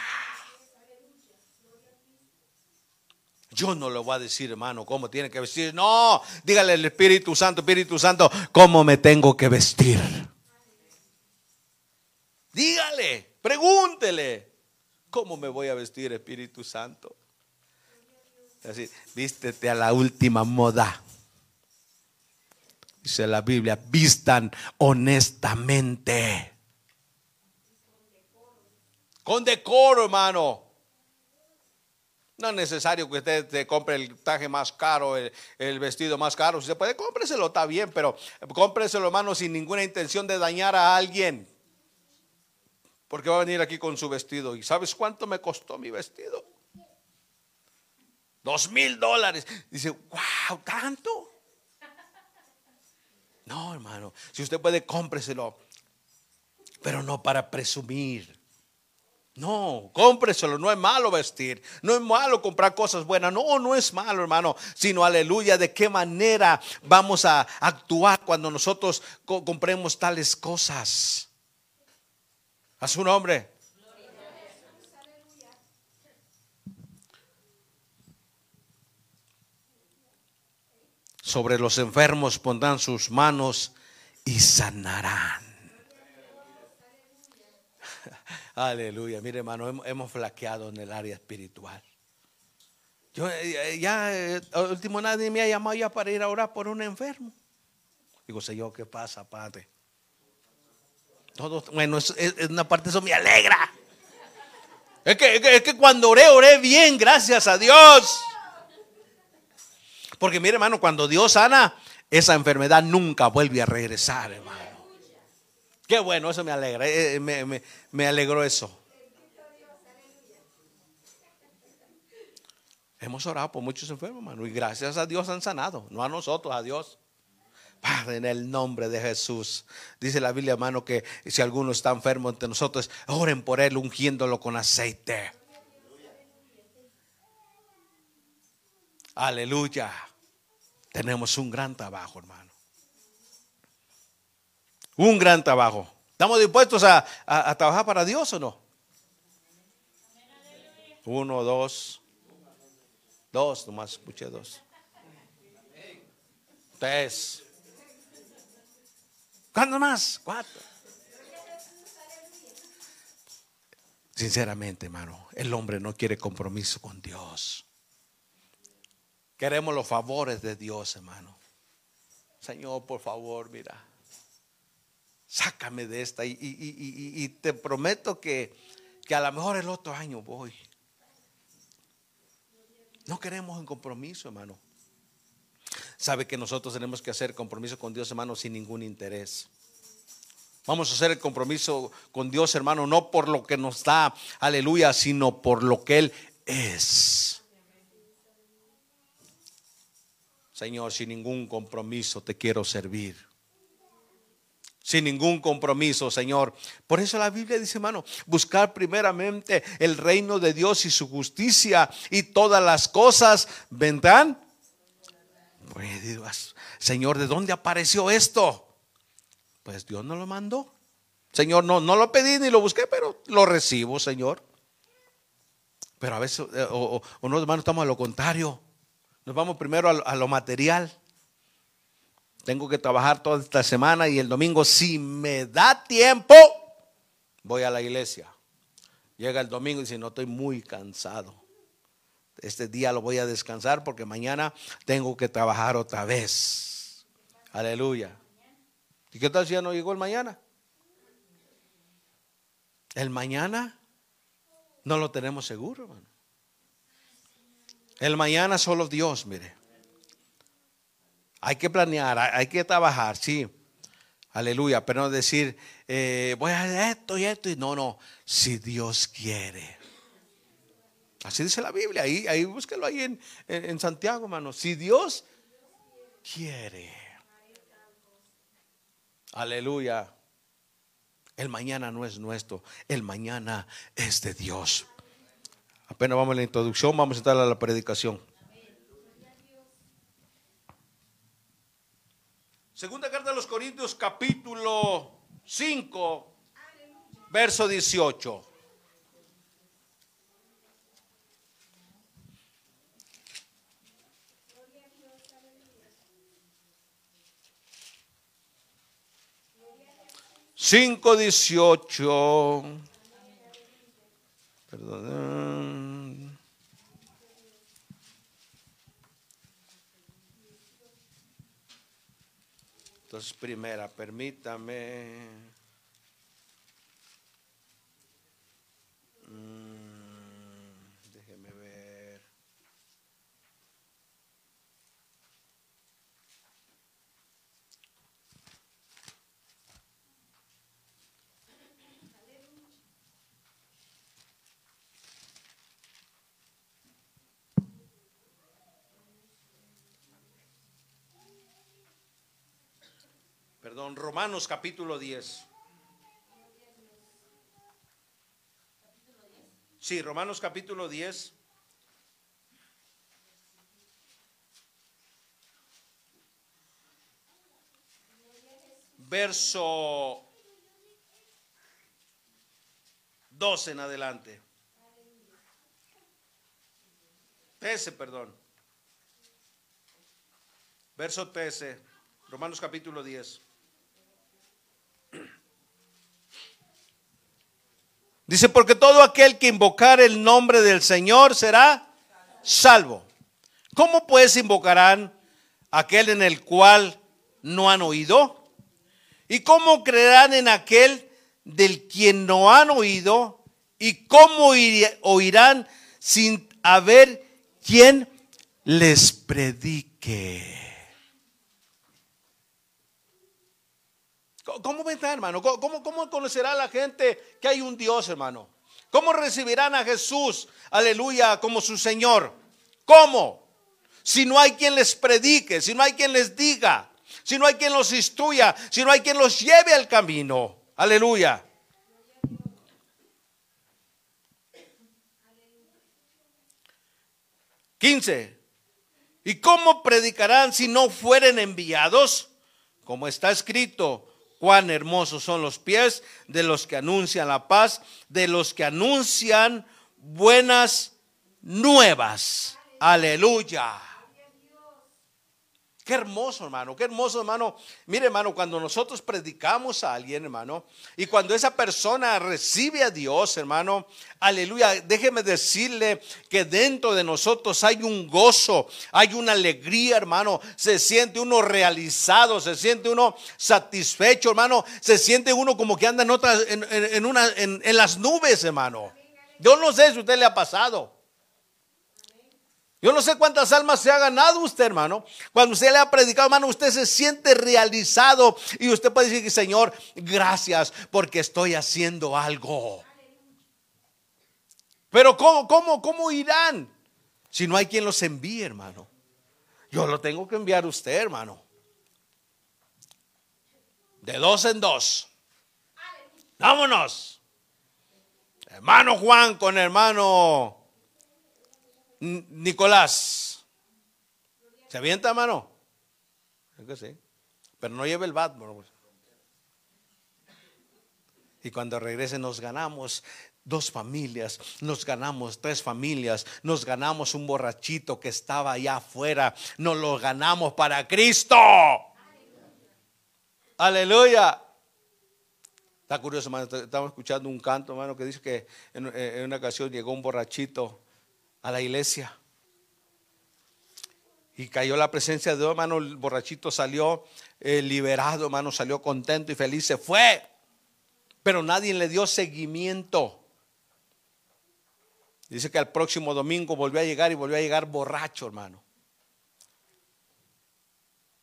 Yo no le voy a decir, hermano, cómo tiene que vestir. No, dígale al Espíritu Santo, Espíritu Santo, cómo me tengo que vestir. Dígale, pregúntele, ¿cómo me voy a vestir, Espíritu Santo? Así, vístete a la última moda. Dice la Biblia, vistan honestamente. Con decoro, hermano. No es necesario que usted te compre el traje más caro, el, el vestido más caro. Si se puede, cómpreselo, está bien, pero cómpreselo, hermano, sin ninguna intención de dañar a alguien. Porque va a venir aquí con su vestido. ¿Y sabes cuánto me costó mi vestido? Dos mil dólares. Dice, wow, ¿tanto? No, hermano. Si usted puede, cómpreselo. Pero no para presumir. No, cómpreselo, no es malo vestir, no es malo comprar cosas buenas, no, no es malo, hermano, sino aleluya, de qué manera vamos a actuar cuando nosotros co- compremos tales cosas. A su nombre. Sobre los enfermos pondrán sus manos y sanarán. Aleluya. Mire, hermano, hemos, flaqueado en el área espiritual. Yo eh, ya, eh, último nadie me ha llamado ya para ir a orar por un enfermo. Digo, Señor, ¿qué pasa, Padre? Bueno, es, una parte eso me alegra. Es que, es que- es que cuando oré, oré bien, gracias a Dios. Porque mire, hermano, cuando Dios sana, esa enfermedad nunca vuelve a regresar, hermano. Qué bueno, eso me alegra. eh, eh, me, me- me alegró eso. Hemos orado por muchos enfermos, hermano, y gracias a Dios han sanado, no a nosotros, a Dios. Padre, en el nombre de Jesús. Dice la Biblia, hermano, que si alguno está enfermo entre nosotros, oren por él ungiéndolo con aceite. Aleluya. Tenemos un gran trabajo, hermano. Un gran trabajo. ¿Estamos dispuestos a, trabajar para Dios o no? Uno, dos. Dos, nomás escuché dos. Tres. ¿Cuándo más? Cuatro. Sinceramente, hermano, el hombre no quiere compromiso con Dios. Queremos los favores de Dios, hermano. Señor, por favor, mira. Sácame de esta y, te prometo que, que a lo mejor el otro año voy. No queremos un compromiso, hermano. Sabe que nosotros tenemos que hacer compromiso con Dios, hermano, sin ningún interés. Vamos a hacer el compromiso con Dios, hermano, no por lo que nos da, aleluya, sino por lo que Él es. Señor, sin ningún compromiso te quiero servir. Sin ningún compromiso, Señor. Por eso la Biblia dice, hermano, buscar primeramente el reino de Dios y su justicia y todas las cosas vendrán. Pues, Señor, ¿de dónde apareció esto? Pues Dios no lo mandó. Señor, no, no lo pedí ni lo busqué, pero lo recibo, Señor. Pero a veces, eh, o no, hermano, estamos a lo contrario. Nos vamos primero a lo, a lo material. Tengo que trabajar toda esta semana y el domingo, si me da tiempo, voy a la iglesia. Llega el domingo y dice, no estoy muy cansado. Este día lo voy a descansar porque mañana tengo que trabajar otra vez. Aleluya. ¿Y qué tal si ya no llegó el mañana? El mañana no lo tenemos seguro, hermano. El mañana solo Dios, mire. Hay que planear, hay que trabajar, sí. Aleluya, pero no decir, eh, voy a hacer esto y esto y no, no. Si Dios quiere. Así dice la Biblia, ahí, ahí búsquelo ahí en, en- en Santiago, hermano. Si Dios quiere. Aleluya. El mañana no es nuestro, el mañana es de Dios. Apenas vamos a la introducción, vamos a entrar a la predicación. Segunda carta de los Corintios, capítulo 5, verso 18. Cinco dieciocho. Perdón. Entonces, primera, permítame. Mm, déjeme ver. Perdón, Romanos capítulo 10. Sí, Romanos capítulo 10. Verso 12 en adelante. 13, perdón. Verso 13. Romanos capítulo 10. Dice, porque todo aquel que invocar el nombre del Señor será salvo. ¿Cómo pues invocarán aquel en el cual no han oído? ¿Y cómo creerán en aquel del quien no han oído? ¿Y cómo oir- oirán sin haber quien les predique? ¿Cómo vendrá, hermano? ¿Cómo, cómo, conocerá la gente que hay un Dios, hermano? ¿Cómo recibirán a Jesús, aleluya, como su Señor? ¿Cómo? Si no hay quien les predique, si no hay quien les diga, si no hay quien los instruya, si no hay quien los lleve al camino. Aleluya. Quince. ¿Y cómo predicarán si no fueren enviados? Como está escrito, Cuán hermosos son los pies de los que anuncian la paz, de los que anuncian buenas nuevas. Aleluya. Qué hermoso, hermano, qué hermoso, hermano. Mire, hermano, cuando nosotros predicamos a alguien, hermano, y cuando esa persona recibe a Dios, hermano, aleluya, déjeme decirle que dentro de nosotros hay un gozo, hay una alegría, hermano. Se siente uno realizado, se siente uno satisfecho, hermano. Se siente uno como que anda en, otras, en, una, en, en las nubes, hermano. Yo no sé si a usted le ha pasado. Yo no sé cuántas almas se ha ganado usted, hermano. Cuando usted le ha predicado, hermano, usted se siente realizado y usted puede decir, Señor, gracias porque estoy haciendo algo. Pero ¿cómo, cómo, cómo irán si no hay quien los envíe, hermano? Yo lo tengo que enviar a usted, hermano. De dos en dos. Vámonos. Hermano Juan con hermano Nicolás. ¿Se avienta, mano? Pero no lleve el bat. Y cuando regrese nos ganamos dos familias, nos ganamos tres familias, nos ganamos un borrachito que estaba allá afuera, nos lo ganamos para Cristo. Aleluya. Está curioso, hermano. Estamos escuchando un canto, hermano, que dice que en una ocasión llegó un borrachito a la iglesia. Y cayó la presencia de Dios, hermano. El borrachito salió eh, liberado, hermano. Salió contento y feliz. Se fue. Pero nadie le dio seguimiento. Dice que al próximo domingo volvió a llegar y volvió a llegar borracho, hermano.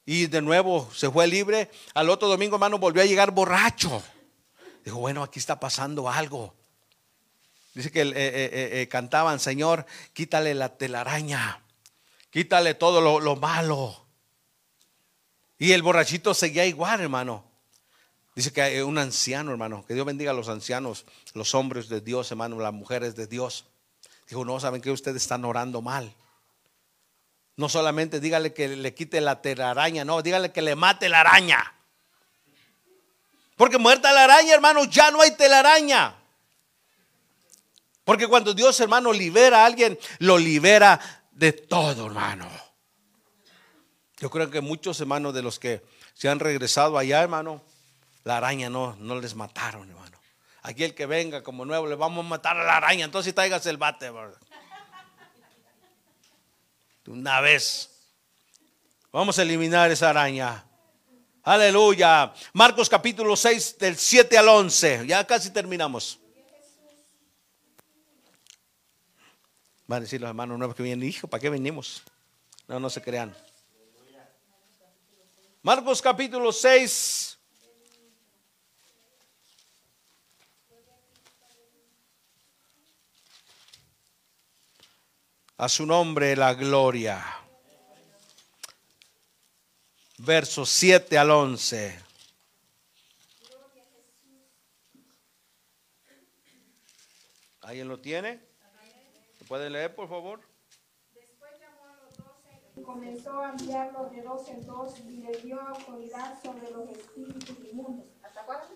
Y de nuevo se fue libre. Al otro domingo, hermano, volvió a llegar borracho. Dijo, bueno, aquí está pasando algo. Dice que eh, eh, eh, cantaban, Señor, quítale la telaraña, quítale todo lo, lo malo. Y el borrachito seguía igual, hermano. Dice que un anciano, hermano, que Dios bendiga a los ancianos, los hombres de Dios, hermano, las mujeres de Dios. Dijo, no, saben que ustedes están orando mal. No solamente dígale que le quite la telaraña, no, dígale que le mate la araña. Porque muerta la araña, hermano, ya no hay telaraña. Porque cuando Dios, hermano, libera a alguien, lo libera de todo, hermano. Yo creo que muchos hermanos de los que se han regresado allá, hermano, la araña no, no les mataron, hermano. Aquí el que venga como nuevo le vamos a matar a la araña, entonces traigas el bate, ¿verdad? Una vez. Vamos a eliminar esa araña. Aleluya. Marcos capítulo 6 del 7 al 11. Ya casi terminamos. Van a decir los hermanos nuevos que vienen, hijo, ¿para qué venimos? No, no se crean. Marcos capítulo 6. A su nombre la gloria. Versos 7 al 11. ¿Alguien lo tiene? ¿Puede leer, por favor? Después llamó a los doce y comenzó a enviarlos de dos en dos y les dio autoridad sobre los espíritus inmundos. ¿Hasta cuándo?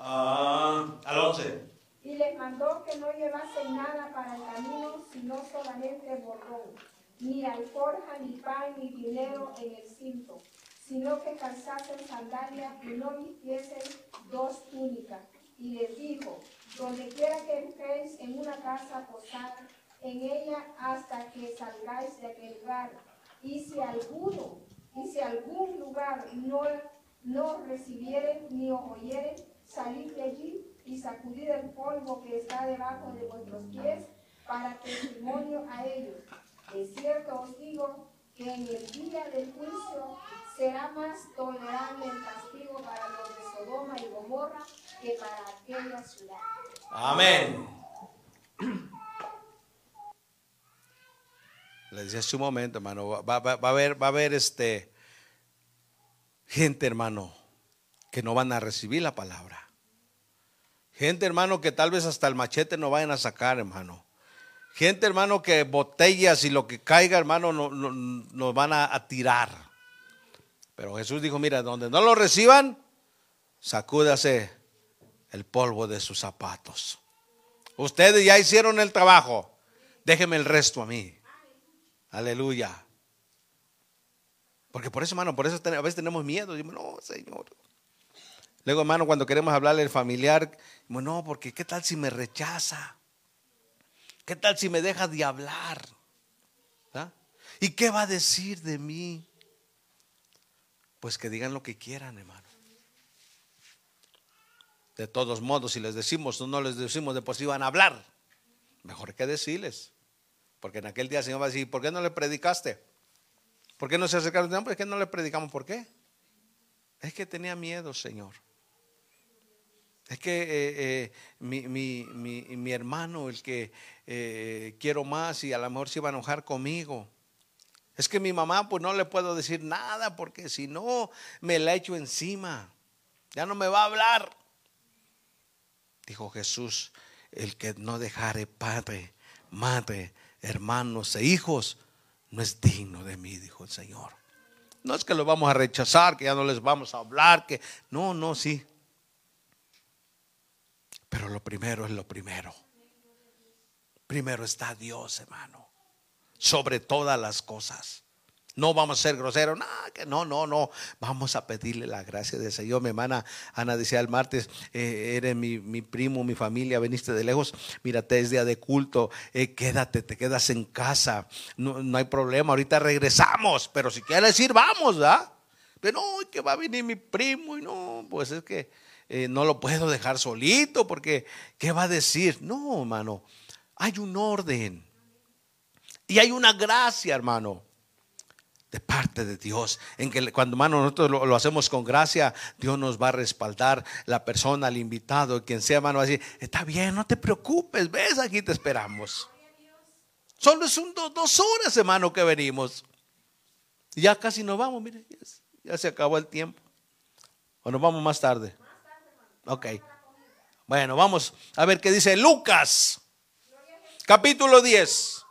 Ah, al 11. Y les mandó que no llevasen nada para el camino, sino solamente bordón, ni alforja, ni pan, ni dinero en el cinto, sino que calzasen sandalias y no vistiesen dos túnicas. Y les dijo, donde quiera que entréis en una casa posada, en ella hasta que salgáis de aquel lugar. Y si alguno, y algún lugar no, no recibieren ni os oyeren, salid de allí y sacudid el polvo que está debajo de vuestros pies para testimonio a ellos. De cierto os digo que en el día del juicio será más tolerable el castigo para los de Sodoma y Gomorra que para aquella ciudad. Amén. Le decía hace un momento, hermano, va, va- va a haber, va a haber este gente, hermano, que no van a recibir la palabra. Gente, hermano, que tal vez hasta el machete no vayan a sacar, hermano. Gente, hermano, que botellas y lo que caiga, hermano, no- no- nos van a, a tirar. Pero Jesús dijo, mira, donde no lo reciban, sacúdase el polvo de sus zapatos. Ustedes ya hicieron el trabajo. Déjeme el resto a mí. Aleluya. Porque por eso, hermano, por eso a veces tenemos miedo. Decimos, no, Señor. Luego, hermano, cuando queremos hablarle al familiar, decimos, no, porque ¿qué tal si me rechaza? ¿Qué tal si me deja de hablar? ¿Ah? ¿Y qué va a decir de mí? Pues que digan lo que quieran, hermano. De todos modos, si les decimos o no les decimos, de van a hablar. Mejor que decirles. Porque en aquel día el Señor va a decir, ¿por qué no le predicaste? ¿Por qué no se acercaron? No, pues es que no le predicamos. ¿Por qué? Es que tenía miedo, Señor. Es que eh, eh, mi hermano, el que eh, quiero más y a lo mejor se iba a enojar conmigo. Es que mi mamá, pues no le puedo decir nada porque si no, me la echo encima. Ya no me va a hablar. Dijo Jesús, el que no dejare padre, madre, hermanos e hijos, no es digno de mí, dijo el Señor. No es que lo vamos a rechazar, que ya no les vamos a hablar, que no, no, sí. Pero lo primero es lo primero. Primero está Dios, hermano. Sobre todas las cosas. No vamos a ser groseros, no, no, no, no. Vamos a pedirle la gracia del Señor. Mi hermana Ana decía el martes, eh, eres mi, mi primo, mi familia, veniste de lejos. Mírate, es día de culto, eh, quédate, te quedas en casa. No, no hay problema, ahorita regresamos, pero si quieres ir, vamos, ¿verdad? Pero no, que va a venir mi primo y no, pues es que eh, no lo puedo dejar solito porque, ¿qué va a decir? No, hermano, hay un orden y hay una gracia, hermano de parte de Dios. En que cuando hermano nosotros lo, hacemos con gracia, Dios nos va a respaldar la persona, el invitado, quien sea, hermano, va a decir, está bien, no te preocupes, ves, aquí te esperamos. Solo es un do- dos horas, hermano, que venimos. Y ya casi nos vamos, mire, ya se acabó el tiempo. O nos vamos más tarde. Ok. Bueno, vamos a ver qué dice Lucas, capítulo 10.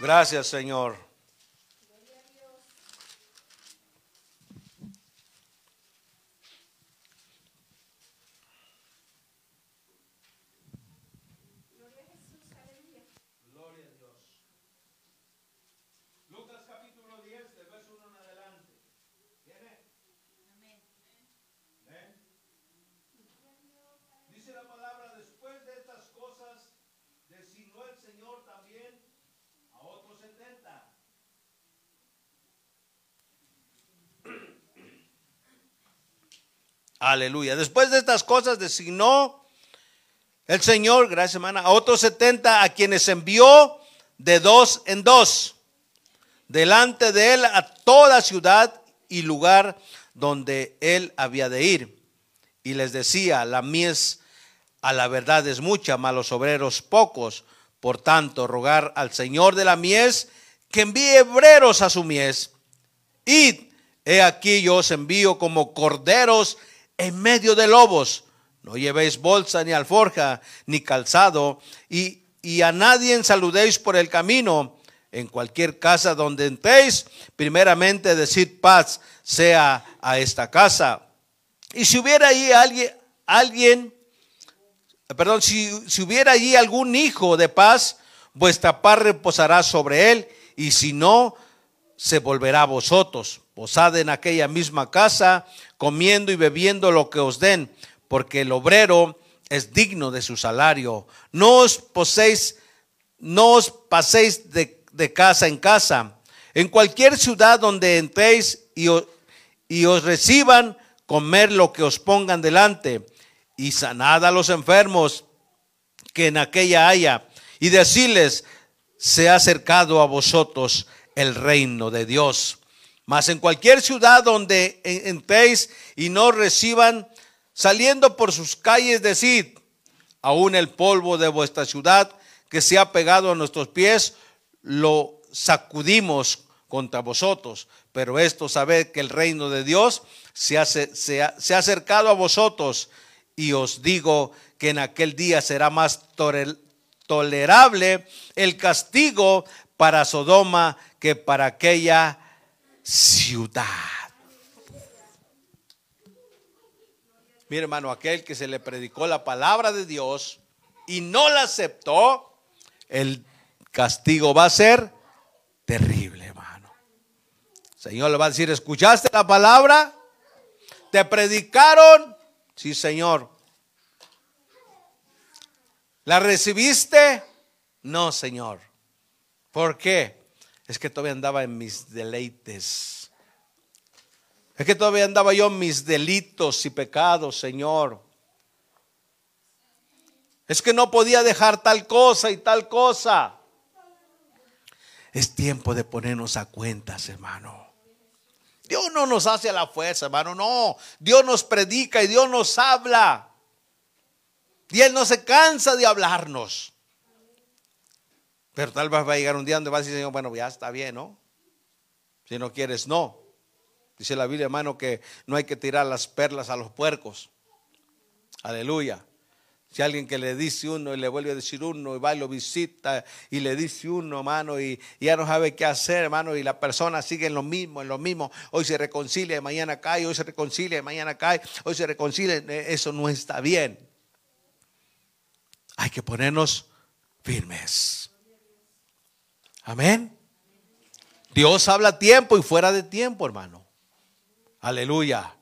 Gracias, Señor. Gloria a Dios. Lucas capítulo 10, del verso 1 en adelante. ¿Tiene? Amén. Dice la palabra, después de estas cosas, designó el Señor también a otros setenta. Aleluya. Después de estas cosas designó el Señor, gracias hermana, a otros setenta a quienes envió de dos en dos, delante de él a toda ciudad y lugar donde él había de ir. Y les decía, la mies a la verdad es mucha, mas los obreros pocos. Por tanto, rogar al Señor de la mies que envíe obreros a su mies. Id, he aquí yo os envío como corderos en medio de lobos. No llevéis bolsa ni alforja ni calzado y, y a nadie saludéis por el camino. En cualquier casa donde entréis, primeramente decid paz sea a esta casa. Y si hubiera ahí alguien, alguien perdón, si, si hubiera allí algún hijo de paz, vuestra paz reposará sobre él, y si no, se volverá a vosotros. Posad en aquella misma casa, comiendo y bebiendo lo que os den, porque el obrero es digno de su salario. No os poséis, no os paséis de, casa en casa. En cualquier ciudad donde entréis y os, y os reciban, comer lo que os pongan delante y sanad a los enfermos que en aquella haya y decirles, se ha acercado a vosotros el reino de Dios. Mas en cualquier ciudad donde en- entréis y no reciban, saliendo por sus calles, decid, aún el polvo de vuestra ciudad que se ha pegado a nuestros pies, lo sacudimos contra vosotros. Pero esto sabed que el reino de Dios se ha, se ha- acercado a vosotros Y os digo que en aquel día será más tolerable el castigo para Sodoma que para aquella ciudad. Mire, hermano, aquel que se le predicó la palabra de Dios y no la aceptó, el castigo va a ser terrible, hermano. Señor le va a decir, ¿escuchaste la palabra? ¿Te predicaron? Sí, Señor. ¿La recibiste? No, Señor. ¿Por qué? Es que todavía andaba en mis deleites. Es que todavía andaba yo en mis delitos y pecados, Señor. Es que no podía dejar tal cosa y tal cosa. Es tiempo de ponernos a cuentas, hermano. Dios no nos hace a la fuerza, hermano, no. Dios nos predica y Dios nos habla. Y Él no se cansa de hablarnos. Pero tal vez va a llegar un día donde va a decir, Señor, bueno, ya está bien, ¿no? Si no quieres, no. Dice la Biblia, hermano, que no hay que tirar las perlas a los puercos. Aleluya. Si alguien que le dice uno y le vuelve a decir uno y va y lo visita y le dice uno, hermano, y, y ya no sabe qué hacer, hermano, y la persona sigue en lo mismo, en lo mismo. Hoy se reconcilia, mañana cae, hoy se reconcilia, mañana cae, hoy se reconcilia. Eh, Eso no está bien. Hay que ponernos firmes. Amén. Dios habla a tiempo y fuera de tiempo, hermano. Aleluya.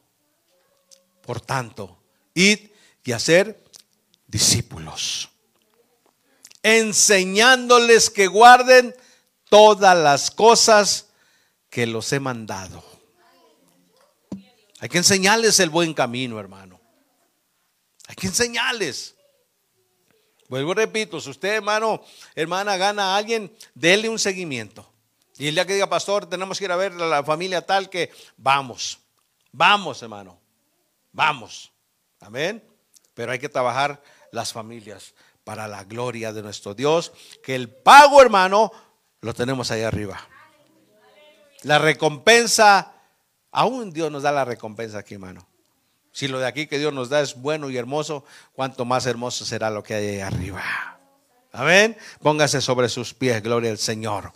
Por tanto, id y hacer discípulos, enseñándoles que guarden todas las cosas que los he mandado. Hay que enseñarles el buen camino, hermano. Hay que enseñarles. Vuelvo y repito, si usted, hermano, hermana, gana a alguien, déle un seguimiento. Y el día que diga, pastor, tenemos que ir a ver a la familia tal que vamos, vamos, hermano, vamos. Amén. Pero hay que trabajar las familias para la gloria de nuestro Dios, que el pago, hermano, lo tenemos ahí arriba. La recompensa, aún Dios nos da la recompensa aquí, hermano. Si lo de aquí que Dios nos da es bueno y hermoso, cuánto más hermoso será lo que hay ahí arriba. Amén. Póngase sobre sus pies, gloria al Señor.